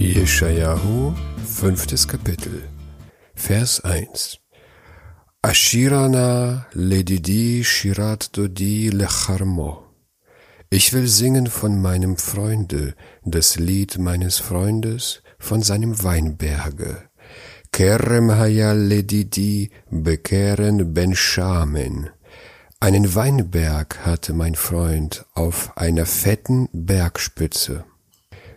Jeschajahu, fünftes Kapitel, Vers 1. Ashirana ledidi shirat dodi lecharmo. Ich will singen von meinem Freunde, das Lied meines Freundes, von seinem Weinberge. Kerem haya ledidi bekeren ben Shamen. Einen Weinberg hatte mein Freund auf einer fetten Bergspitze.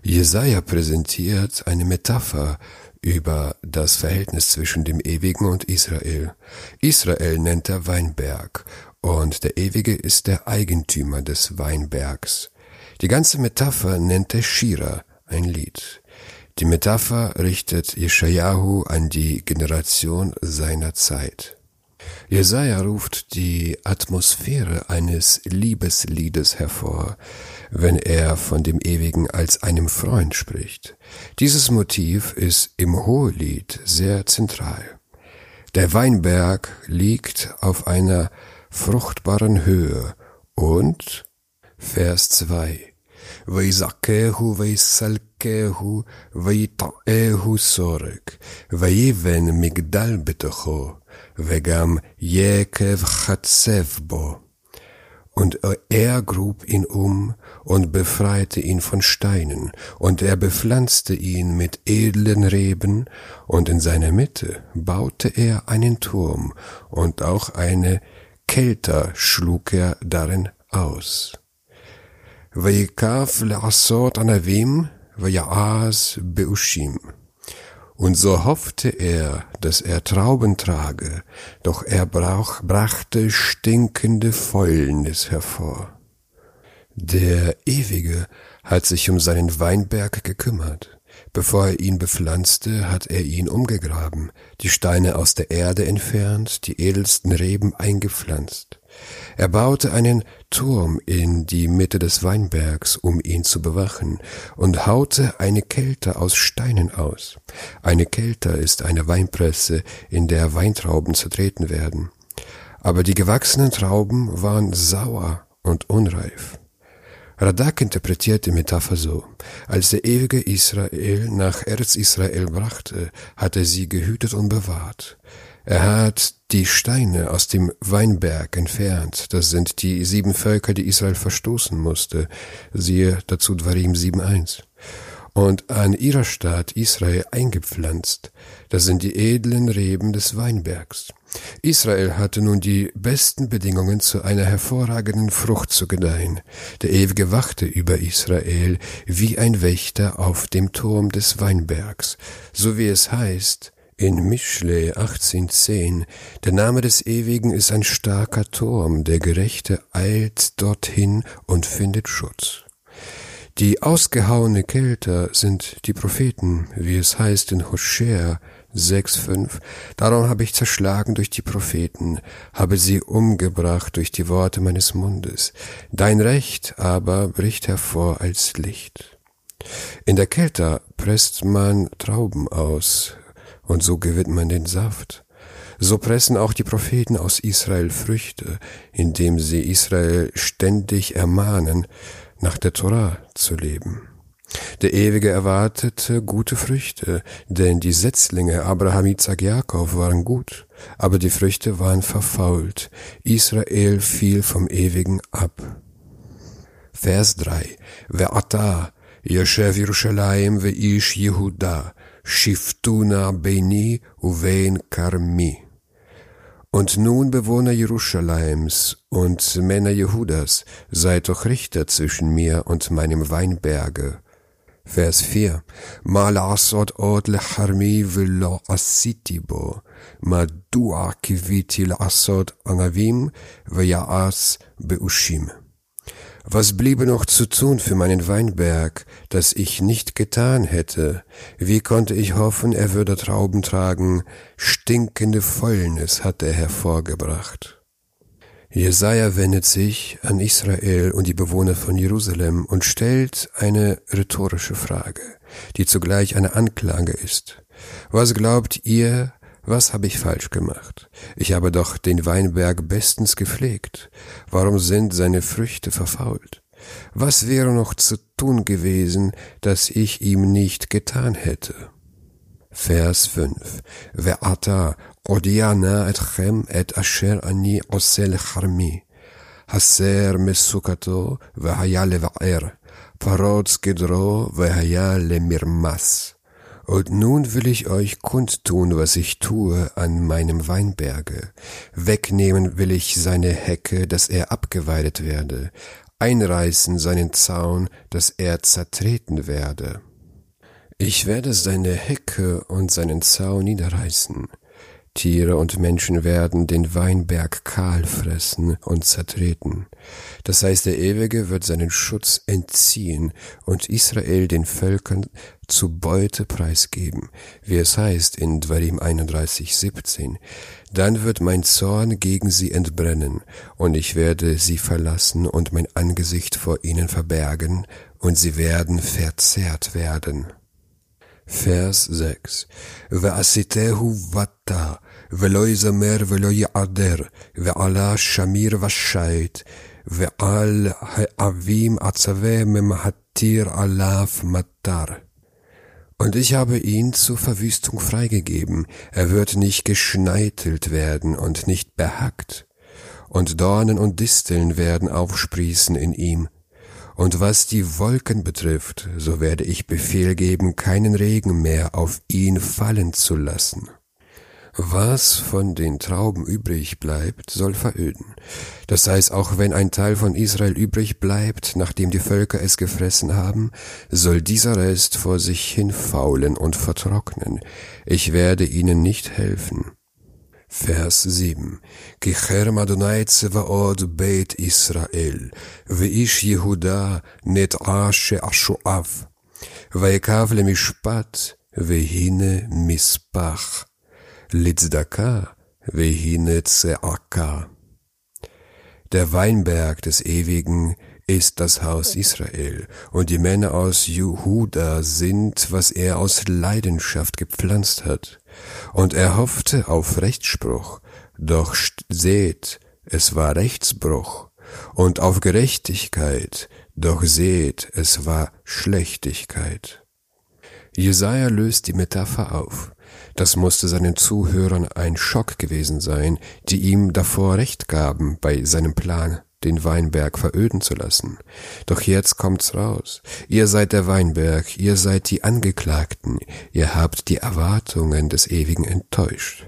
Jesaja präsentiert eine Metapher über das Verhältnis zwischen dem Ewigen und Israel. Israel nennt er Weinberg und der Ewige ist der Eigentümer des Weinbergs. Die ganze Metapher nennt er Shira, ein Lied. Die Metapher richtet Jeschajahu an die Generation seiner Zeit. Jesaja ruft die Atmosphäre eines Liebesliedes hervor, wenn er von dem Ewigen als einem Freund spricht. Dieses Motiv ist im Hohelied sehr zentral. Der Weinberg liegt auf einer fruchtbaren Höhe und Vers 2 ويزكاه ويسلكاه ويطعاه سورك ويبن مجدل بتخو וגם יקב חצב בו. Und er grub ihn um und befreite ihn von Steinen, und er bepflanzte ihn mit edlen Reben, und in seiner Mitte baute er einen Turm, und auch eine Kelter schlug er darin aus. ויקף לעשות ענבים ויעז באושים. Und so hoffte er, dass er Trauben trage, doch er brauch, brachte stinkende Fäulnis hervor. Der Ewige hat sich um seinen Weinberg gekümmert. Bevor er ihn bepflanzte, hat er ihn umgegraben, die Steine aus der Erde entfernt, die edelsten Reben eingepflanzt. Er baute einen Turm in die Mitte des Weinbergs, um ihn zu bewachen, und haute eine Kelter aus Steinen aus. Eine Kelter ist eine Weinpresse, in der Weintrauben zertreten werden. Aber die gewachsenen Trauben waren sauer und unreif. Radak interpretiert die Metapher so. Als der ewige Israel nach Erz Israel brachte, hat er sie gehütet und bewahrt. Er hat die Steine aus dem Weinberg entfernt. Das sind die sieben Völker, die Israel verstoßen musste. Siehe dazu Dvarim 7.1. Und an ihrer Stadt Israel eingepflanzt. Das sind die edlen Reben des Weinbergs. Israel hatte nun die besten Bedingungen zu einer hervorragenden Frucht zu gedeihen. Der Ewige wachte über Israel wie ein Wächter auf dem Turm des Weinbergs, so wie es heißt, in Mischle 1810, der Name des Ewigen ist ein starker Turm, der Gerechte eilt dorthin und findet Schutz. Die ausgehauene Kelter sind die Propheten, wie es heißt in Hosea 6,5. Darum habe ich zerschlagen durch die Propheten, habe sie umgebracht durch die Worte meines Mundes. Dein Recht aber bricht hervor als Licht. In der Kälte presst man Trauben aus, und so gewinnt man den Saft. So pressen auch die Propheten aus Israel Früchte, indem sie Israel ständig ermahnen, nach der Torah zu leben. Der Ewige erwartete gute Früchte, denn die Setzlinge Abraham, Isaac, Jakob waren gut, aber die Früchte waren verfault. Israel fiel vom Ewigen ab. Vers 3. Ve'ata, Yeshev Yerushalayim ve'ish Yehuda, Shiftuna Beni Uvein Karmi. Und nun, Bewohner Jerusalems und Männer Jehudas, seid doch Richter zwischen mir und meinem Weinberge. Vers 4. Ma lasot od leharmi velo asitibo, ma dua kiviti lasot anavim veyaas beushim. Was bliebe noch zu tun für meinen Weinberg, das ich nicht getan hätte? Wie konnte ich hoffen, er würde Trauben tragen? Stinkende Fäulnis hat er hervorgebracht. Jesaja wendet sich an Israel und die Bewohner von Jerusalem und stellt eine rhetorische Frage, die zugleich eine Anklage ist. Was glaubt ihr, was habe ich falsch gemacht? Ich habe doch den Weinberg bestens gepflegt. Warum sind seine Früchte verfault? Was wäre noch zu tun gewesen, dass ich ihm nicht getan hätte? Vers 5. Ve'ata odiana etchem et asher ani osel charmi. Haser mesukato ve'haya leva'er. Parotz gedro ve'haya lemirmas. Und nun will ich euch kundtun, was ich tue an meinem Weinberge. Wegnehmen will ich seine Hecke, dass er abgeweidet werde, einreißen seinen Zaun, dass er zertreten werde. Ich werde seine Hecke und seinen Zaun niederreißen. Tiere und Menschen werden den Weinberg kahl fressen und zertreten. Das heißt, der Ewige wird seinen Schutz entziehen und Israel den Völkern zu Beute preisgeben, wie es heißt in Dwarim 31, 17. Dann wird mein Zorn gegen sie entbrennen, und ich werde sie verlassen und mein Angesicht vor ihnen verbergen, und sie werden verzehrt werden. Vers 6 Ve'asitehu vata ולא יזמר ולא יעדר, ועלה שמיר ושייט, ועל העבים עצבה ממהתיר עליו מטר. Und ich habe ihn zur Verwüstung freigegeben, er wird nicht geschneitelt werden und nicht behackt, und Dornen und Disteln werden aufsprießen in ihm, und was die Wolken betrifft, so werde ich Befehl geben, keinen Regen mehr auf ihn fallen zu lassen. Was von den Trauben übrig bleibt, soll veröden. Das heißt, auch wenn ein Teil von Israel übrig bleibt, nachdem die Völker es gefressen haben, soll dieser Rest vor sich hin faulen und vertrocknen. Ich werde ihnen nicht helfen. Vers 7. Ki Herr Adonai Beit Israel, Veish Yehuda net Ashe Ashuav, Vaikav Mishpat, Vehine Mispach. Litzdaka, Vehinetzeaka. Der Weinberg des Ewigen ist das Haus Israel, und die Männer aus Juhuda sind, was er aus Leidenschaft gepflanzt hat. Und er hoffte auf Rechtsspruch, doch seht, es war Rechtsbruch, und auf Gerechtigkeit, doch seht, es war Schlechtigkeit. Jesaja löst die Metapher auf. Das musste seinen Zuhörern ein Schock gewesen sein, die ihm davor Recht gaben bei seinem Plan den Weinberg veröden zu lassen. Doch jetzt kommt's raus. Ihr seid der Weinberg, ihr seid die Angeklagten, ihr habt die Erwartungen des Ewigen enttäuscht.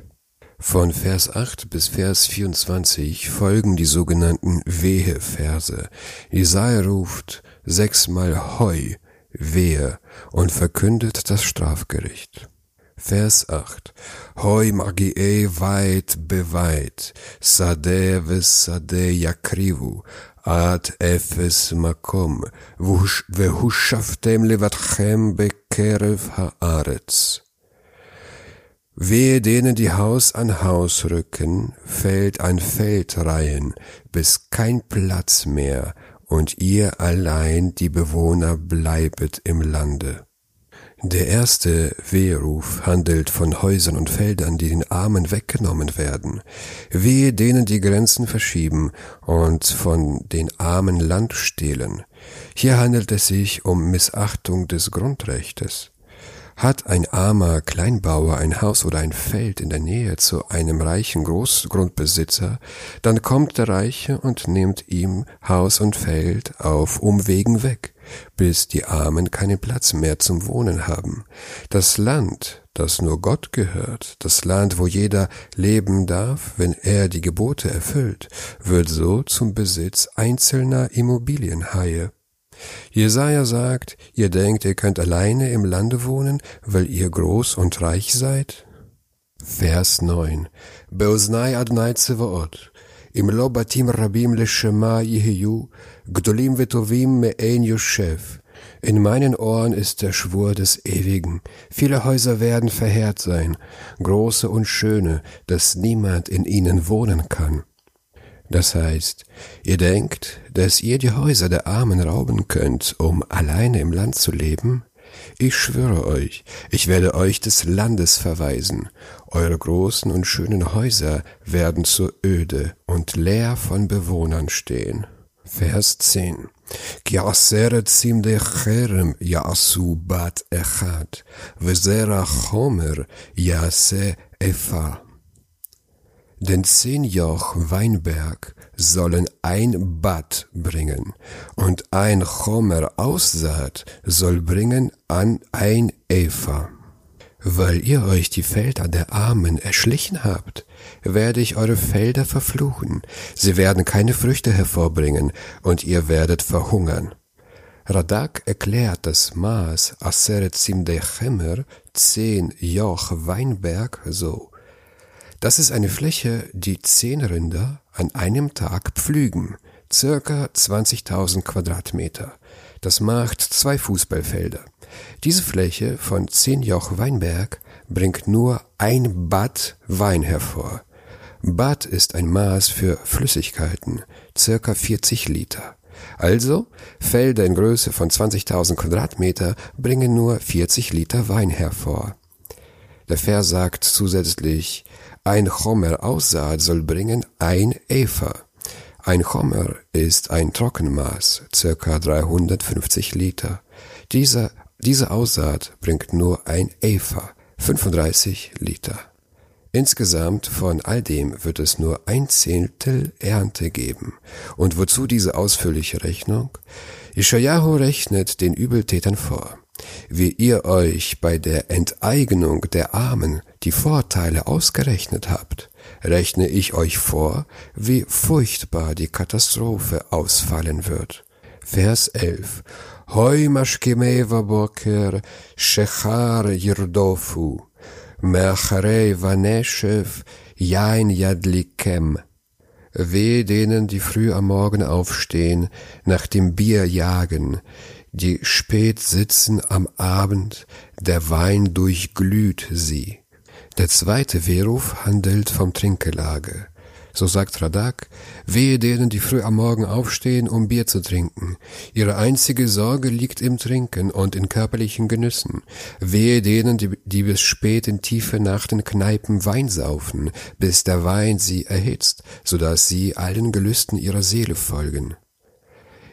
Von Vers 8 bis Vers 24 folgen die sogenannten Wehe-Verse. Jesaja ruft sechsmal Heu, Wehe und verkündet das Strafgericht. Vers 8. Hoi magiei weit beweit, sade ושדה יקריבו, עד אפס מקום, והושבתם לבדכם בקרב הארץ. Wehe denen, die Haus an Haus rücken, Feld an Feld reihen, bis kein Platz mehr, und ihr allein die Bewohner bleibet im Lande. Der erste Weheruf handelt von Häusern und Feldern, die den Armen weggenommen werden. Wehe denen die Grenzen verschieben und von den Armen Land stehlen. Hier handelt es sich um Missachtung des Grundrechtes. Hat ein armer Kleinbauer ein Haus oder ein Feld in der Nähe zu einem reichen Großgrundbesitzer, dann kommt der Reiche und nimmt ihm Haus und Feld auf Umwegen weg, bis die Armen keinen Platz mehr zum Wohnen haben. Das Land, das nur Gott gehört, das Land, wo jeder leben darf, wenn er die Gebote erfüllt, wird so zum Besitz einzelner Immobilienhaie. Jesaja sagt, ihr denkt, ihr könnt alleine im Lande wohnen, weil ihr groß und reich seid? Vers 9. Beoznai Adonai Zevaot. Im lo rabim leshema yehiyu, gdolim vetovim me'en yoshev. In meinen Ohren ist der Schwur des Ewigen. Viele Häuser werden verheert sein, große und schöne, dass niemand in ihnen wohnen kann. Das heißt, ihr denkt, dass ihr die Häuser der Armen rauben könnt, um alleine im Land zu leben? Ich schwöre euch, ich werde euch des Landes verweisen. Eure großen und schönen Häuser werden zur Öde und leer von Bewohnern stehen. Vers 10. כי עשרת צמדי חרם יעשו בת אחד, וזרע חומר יעשה אפה. denn zehn Joch Weinberg sollen ein Bad bringen, und ein Chomer Aussaat soll bringen an ein Eva. Weil ihr euch die Felder der Armen erschlichen habt, werde ich eure Felder verfluchen, sie werden keine Früchte hervorbringen, und ihr werdet verhungern. Radak erklärt das Maß Aseret Simde Chemer, zehn Joch Weinberg, so. Das ist eine Fläche, die zehn Rinder an einem Tag pflügen, circa 20.000 Quadratmeter. Das macht zwei Fußballfelder. Diese Fläche von zehn Joch Weinberg bringt nur ein Bad Wein hervor. Bad ist ein Maß für Flüssigkeiten, circa 40 Liter. Also, Felder in Größe von 20.000 Quadratmeter bringen nur 40 Liter Wein hervor. Der Vers sagt zusätzlich, ein Chomer Aussaat soll bringen ein Eva. Ein Chomer ist ein Trockenmaß, circa 350 Liter. Dieser diese Aussaat bringt nur ein Eva, 35 Liter. Insgesamt von all dem wird es nur ein Zehntel Ernte geben. Und wozu diese ausführliche Rechnung? Ishayahu rechnet den Übeltätern vor wie ihr euch bei der Enteignung der Armen die Vorteile ausgerechnet habt, rechne ich euch vor, wie furchtbar die Katastrophe ausfallen wird. Vers 11 Heumaschkimewa boker shechar yirdofu Mercharei vaneshev jain yadlikem. Weh denen, die früh am Morgen aufstehen, nach dem Bier jagen, die spät sitzen am Abend, der Wein durchglüht sie. Der zweite Wehruf handelt vom Trinkgelage. So sagt Radak, wehe denen, die früh am Morgen aufstehen, um Bier zu trinken. Ihre einzige Sorge liegt im Trinken und in körperlichen Genüssen. Wehe denen, die, die bis spät in tiefe Nacht in Kneipen Wein saufen, bis der Wein sie erhitzt, so dass sie allen Gelüsten ihrer Seele folgen.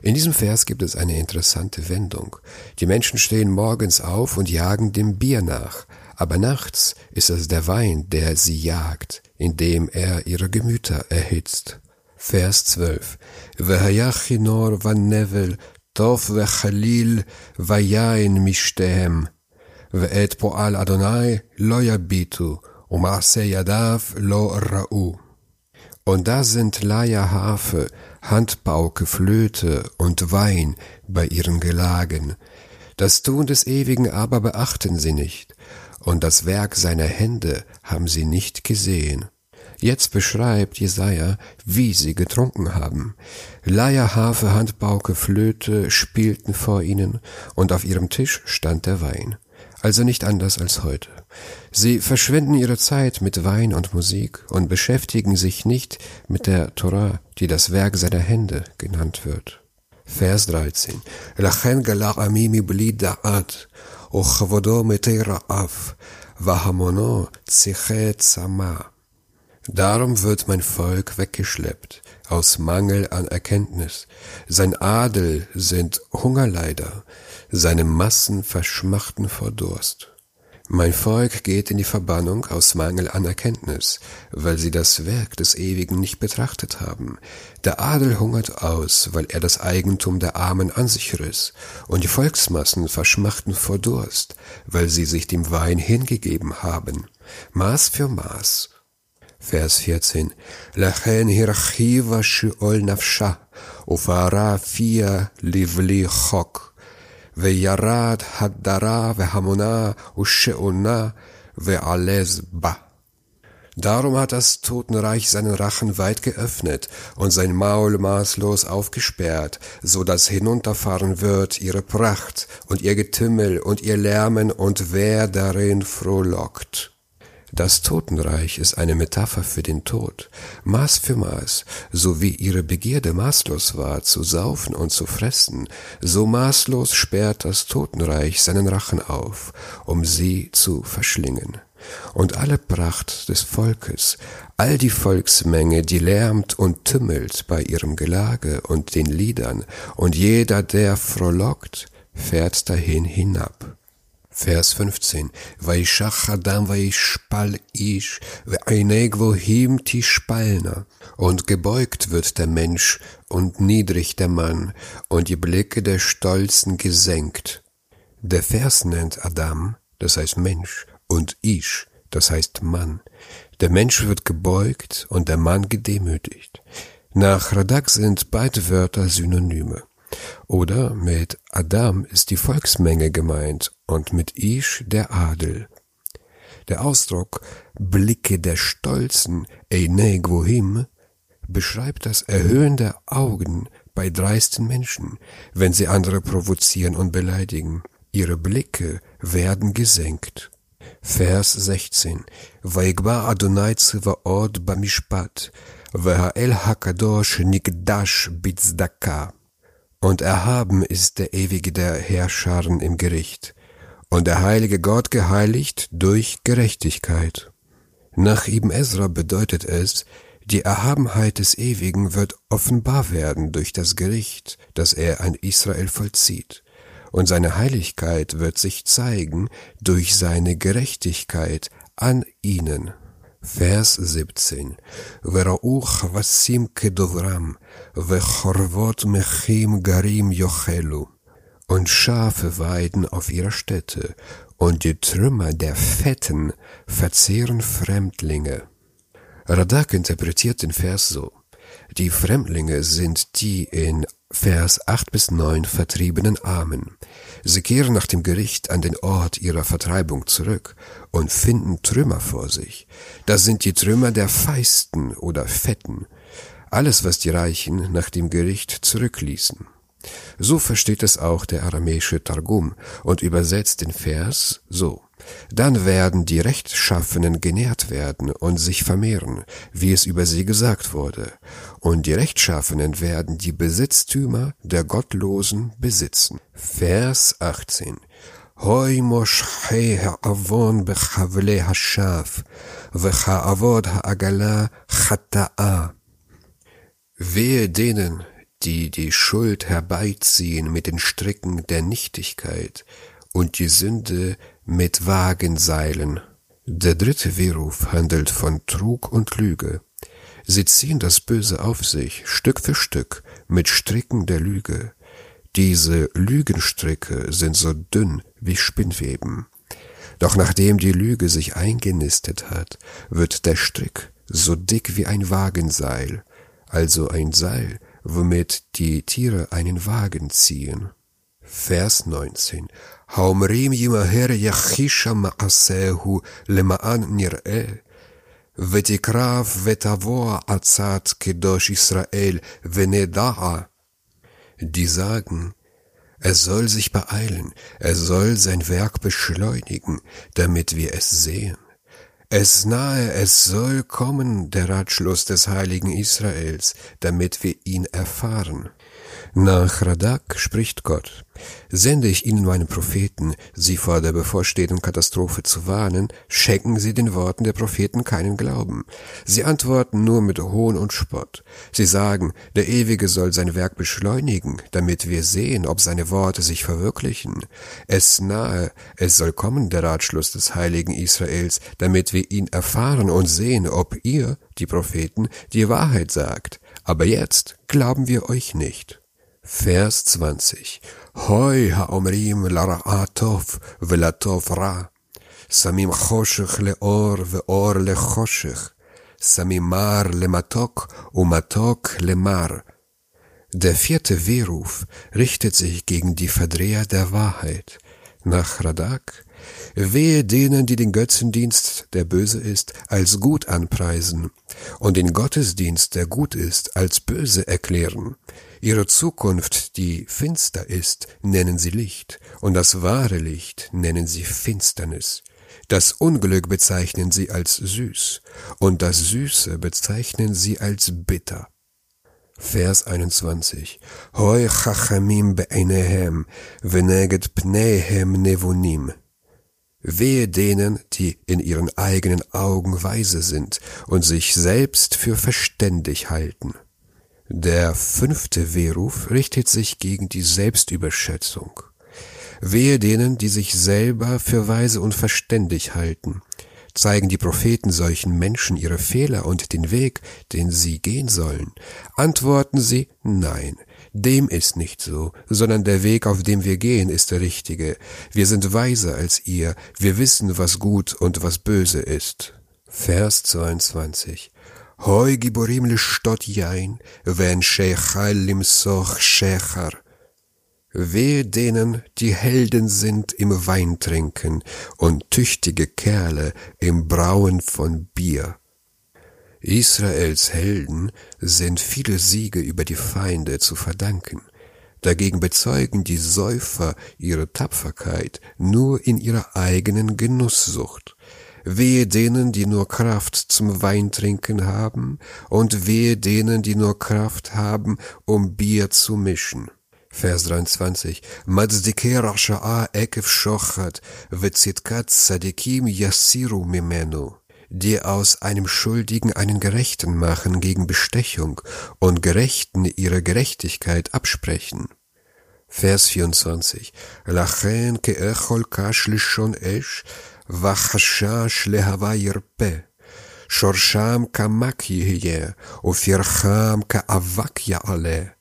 In diesem Vers gibt es eine interessante Wendung. Die Menschen stehen morgens auf und jagen dem Bier nach, aber nachts ist es der Wein, der sie jagt, indem er ihre Gemüter erhitzt. Vers 12. Vehayachinor van Nevel, tov vechalil vayain mishtem ve'et po'al Adonai lo yabitu u'maase yadav lo ra'u. Und da sind Laia Harfe, Handbauke, Flöte und Wein bei ihren Gelagen. Das Tun des Ewigen aber beachten sie nicht, und das Werk seiner Hände haben sie nicht gesehen. Jetzt beschreibt Jesaja, wie sie getrunken haben. Leier, Harfe, Handbauke, Flöte spielten vor ihnen, und auf ihrem Tisch stand der Wein. Also nicht anders als heute. Sie verschwenden ihre Zeit mit Wein und Musik und beschäftigen sich nicht mit der Torah, die das Werk seiner Hände genannt wird. Vers 13. Lachen galach amimi bli da'at, ochavodo af, vahamono ziche zama. Darum wird mein Volk weggeschleppt, aus Mangel an Erkenntnis. Sein Adel sind Hungerleider, seine Massen verschmachten vor Durst. Mein Volk geht in die Verbannung aus Mangel an Erkenntnis, weil sie das Werk des Ewigen nicht betrachtet haben. Der Adel hungert aus, weil er das Eigentum der Armen an sich riss, und die Volksmassen verschmachten vor Durst, weil sie sich dem Wein hingegeben haben. Maß für Maß. Vers 14. Lachen hirachiva shiol nafsha, ufara fia livli chok. וירד הדרה והמונה ושאונה ועלז בה. Darum hat das Totenreich seinen Rachen weit geöffnet und sein Maul maßlos aufgesperrt, so dass hinunterfahren wird ihre Pracht und ihr Getümmel und ihr Lärmen und wer darin frohlockt. Das Totenreich ist eine Metapher für den Tod, Maß für Maß, so wie ihre Begierde maßlos war, zu saufen und zu fressen, so maßlos sperrt das Totenreich seinen Rachen auf, um sie zu verschlingen. Und alle Pracht des Volkes, all die Volksmenge, die lärmt und tümmelt bei ihrem Gelage und den Liedern, und jeder, der frohlockt, fährt dahin hinab. Vers 15. Vaishach Adam Vaishpal ish him tishpalna. Und gebeugt wird der Mensch und niedrig der Mann und die Blicke der Stolzen gesenkt. Der Vers nennt Adam, das heißt Mensch, und Ish, das heißt Mann. Der Mensch wird gebeugt und der Mann gedemütigt. Nach Radak sind beide Wörter Synonyme. Oder mit Adam ist die Volksmenge gemeint und mit Ish der Adel. Der Ausdruck Blicke der Stolzen, Einei Gwohim, beschreibt das Erhöhen der Augen bei dreisten Menschen, wenn sie andere provozieren und beleidigen. Ihre Blicke werden gesenkt. Vers 16. Vaigba Adonai Ziva'od Bamishpat, Veha'el Hakadosh Nikdash Bitzdaka. Und erhaben ist der ewige der Herrscharen im Gericht, und der heilige Gott geheiligt durch Gerechtigkeit. Nach Ibn Ezra bedeutet es, die Erhabenheit des Ewigen wird offenbar werden durch das Gericht, das er an Israel vollzieht, und seine Heiligkeit wird sich zeigen durch seine Gerechtigkeit an ihnen. Vers 17. וראו כבשים כדוברם, וחורבות מכים garim יאכלו. Und Schafe weiden auf ihrer Stätte, und die Trümmer der Fetten verzehren Fremdlinge. Radak interpretiert den Vers so. Die Fremdlinge sind die in Vers 8 bis 9 vertriebenen Armen. Sie kehren nach dem Gericht an den Ort ihrer Vertreibung zurück und finden Trümmer vor sich. Das sind die Trümmer der Feisten oder Fetten. Alles, was die Reichen nach dem Gericht zurückließen. So versteht es auch der aramäische Targum und übersetzt den Vers so. Dann werden die Rechtschaffenen genährt werden und sich vermehren, wie es über sie gesagt wurde, und die Rechtschaffenen werden die Besitztümer der Gottlosen besitzen. Vers 18 Hoi moshei ha'avon bechavle hashaf, v'cha'avod ha'agala chata'a. Wehe denen, die die Schuld herbeiziehen mit den Stricken der Nichtigkeit und die Sünde mit Wagenseilen. Der dritte Wehruf handelt von Trug und Lüge. Sie ziehen das Böse auf sich, Stück für Stück, mit Stricken der Lüge. Diese Lügenstricke sind so dünn wie Spinnweben. Doch nachdem die Lüge sich eingenistet hat, wird der Strick so dick wie ein Wagenseil, also ein Seil, womit die Tiere einen Wagen ziehen. Vers 19. האומרים ימהר יחיש מעשהו למען נראה, ותקרב ותבוא עצת קדוש ישראל ונדעה. Die sagen, er soll sich beeilen, er soll sein Werk beschleunigen, damit wir es sehen. Es nahe, es soll kommen, der Ratschluss des heiligen Israels, damit wir ihn erfahren. Nach Radak spricht Gott, sende ich ihnen meine Propheten, sie vor der bevorstehenden Katastrophe zu warnen, schenken sie den Worten der Propheten keinen Glauben. Sie antworten nur mit Hohn und Spott. Sie sagen, der Ewige soll sein Werk beschleunigen, damit wir sehen, ob seine Worte sich verwirklichen. Es nahe, es soll kommen der Ratschluss des heiligen Israels, damit wir ihr ihn erfahren und sehen, ob ihr, die Propheten, die Wahrheit sagt. Aber jetzt glauben wir euch nicht. Vers 20. Hoi haomrim lara'atov velatov ra. Samim choshech leor veor lechoshech. Samim mar lematok umatok lemar. Der vierte Wehruf richtet sich gegen die Verdreher der Wahrheit – nach Radak, wehe denen, die den Götzendienst, der böse ist, als gut anpreisen und den Gottesdienst, der gut ist, als böse erklären. Ihre Zukunft, die finster ist, nennen sie Licht, und das wahre Licht nennen sie Finsternis. Das Unglück bezeichnen sie als süß, und das Süße bezeichnen sie als bitter. Vers 21. Hoi chachamim be'einehem, veneget pneihem nevunim. Wehe denen, die in ihren eigenen Augen weise sind und sich selbst für verständig halten. Der fünfte Wehruf richtet sich gegen die Selbstüberschätzung. Wehe denen, die sich selber für weise und verständig halten. Zeigen die Propheten solchen Menschen ihre Fehler und den Weg, den sie gehen sollen? Antworten sie Nein, dem ist nicht so, sondern der Weg, auf dem wir gehen, ist der richtige. Wir sind weiser als ihr, wir wissen, was gut und was böse ist. Vers 22 Hoi giborim yain, ven sheichal limsoch shechar. Wehe denen, die Helden sind im Weintrinken und tüchtige Kerle im Brauen von Bier. Israels Helden sind viele Siege über die Feinde zu verdanken. Dagegen bezeugen die Säufer ihre Tapferkeit nur in ihrer eigenen Genusssucht. Wehe denen, die nur Kraft zum Weintrinken haben, und wehe denen, die nur Kraft haben, um Bier zu mischen. Vers 23. Mazdike rasha'a ekev shochat, vetzitkat sadikim yasiru mimenu die aus einem Schuldigen einen Gerechten machen gegen Bestechung und Gerechten ihre Gerechtigkeit absprechen. Vers 24. Lachen ke'echol kash lishon esh, vachashash lehava yirpe. שורשם כמק יהיה, ופרחם כאבק יעלה.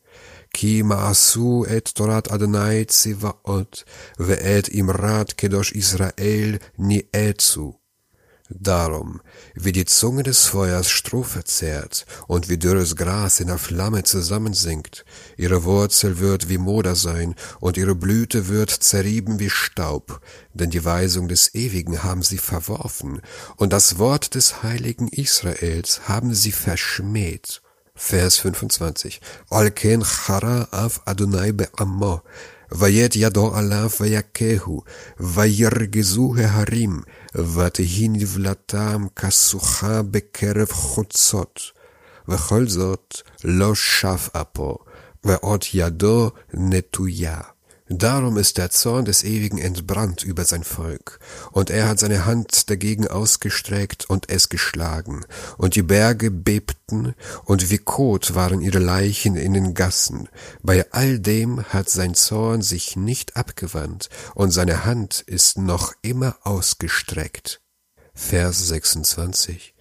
כי מעשו את תורת אדוני צבאות, ואת אמרת קדוש ישראל ניאצו. Darum, wie die Zunge des Feuers Stroh verzehrt und wie dürres Gras in der Flamme zusammensinkt, ihre Wurzel wird wie Moder sein und ihre Blüte wird zerrieben wie Staub, denn die Weisung des Ewigen haben sie verworfen und das Wort des heiligen Israels haben sie verschmäht. Vers 25. Al ken chara af Adonai be'ammo, וית ידו עליו ויכהו, וירגזו ההרים, ותהי נבלתם כסוכה בקרב חוצות. וכל זאת לא שב אפו, ועוד ידו נטויה. Darum ist der Zorn des Ewigen entbrannt über sein Volk, und er hat seine Hand dagegen ausgestreckt und es geschlagen, und die Berge bebten, und wie Kot waren ihre Leichen in den Gassen. Bei all dem hat sein Zorn sich nicht abgewandt, und seine Hand ist noch immer ausgestreckt. Vers 26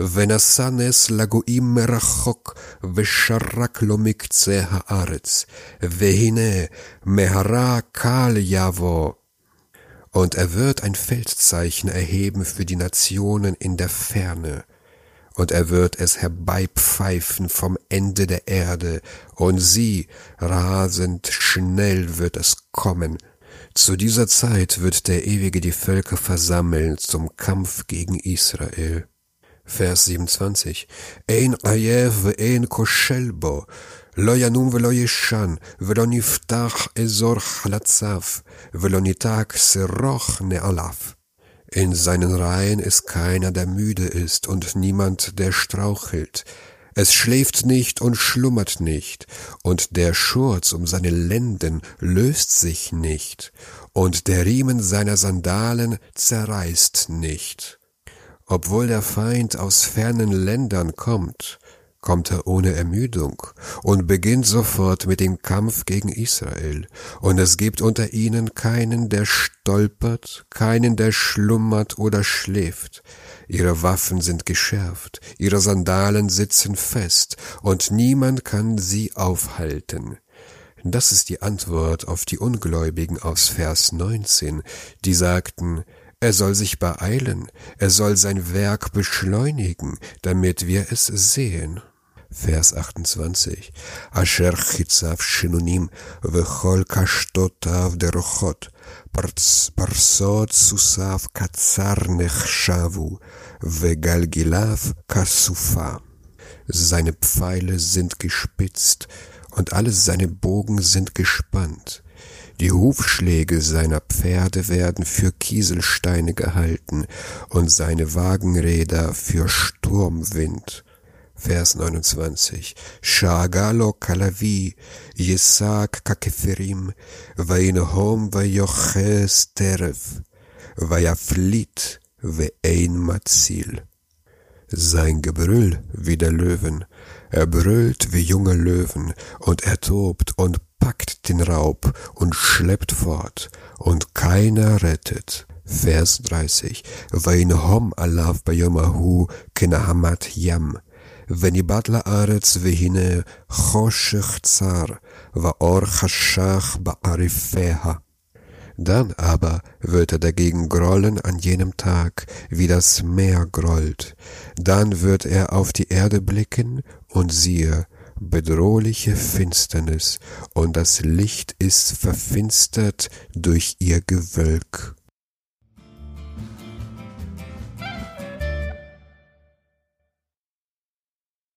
ונשנס לגויים מרחוק, ושרק לו מקצה הארץ, והנה מהרה קל יבוא. Und er wird ein Feldzeichen erheben für die Nationen in der Ferne, und er wird es herbeipfeifen vom Ende der Erde, und sie, rasend schnell wird es kommen. Zu dieser Zeit wird der Ewige die Völker versammeln zum Kampf gegen Israel. Vers 27. Ein ayev ve'ein koshel bo, lo yanum ve'lo yeshan, ve'lo niftach ezor chalatzav, ve'lo nitak seroch ne'alav. In seinen Reihen ist keiner, der müde ist, und niemand, der strauchelt. Es schläft nicht und schlummert nicht, und der Schurz um seine Lenden löst sich nicht, und der Riemen seiner Sandalen zerreißt nicht. Obwohl der Feind aus fernen Ländern kommt, kommt er ohne Ermüdung und beginnt sofort mit dem Kampf gegen Israel, und es gibt unter ihnen keinen, der stolpert, keinen, der schlummert oder schläft. Ihre Waffen sind geschärft, ihre Sandalen sitzen fest, und niemand kann sie aufhalten. Das ist die Antwort auf die Ungläubigen aus Vers 19, die sagten, er soll sich beeilen, er soll sein Werk beschleunigen, damit wir es sehen. Vers 28. Asher chitzav shinunim vechol kashtotav derochot, parsot susav katzar nechshavu, vegalgilav kasufa. Seine Pfeile sind gespitzt und alle seine Bogen sind gespannt. Die Hufschläge seiner Pferde werden für Kieselsteine gehalten und seine Wagenräder für Sturmwind. Vers 29. Shagalo kalavi, yesak kakeferim, vainhom vayoches teref, vayaflit ve'ein matzil. Sein Gebrüll wie der Löwen, er brüllt wie junge Löwen, und er tobt und packt den Raub und schleppt fort, und keiner rettet. Vers 30. ויינהום עליו ביום ההוא כנהמת ים, וניבט לארץ והנה חושך צר, ואור חשך בעריפיה. Dann aber wird er dagegen grollen an jenem Tag, wie das Meer grollt. Dann wird er auf die Erde blicken und siehe, bedrohliche Finsternis, und das Licht ist verfinstert durch ihr Gewölk.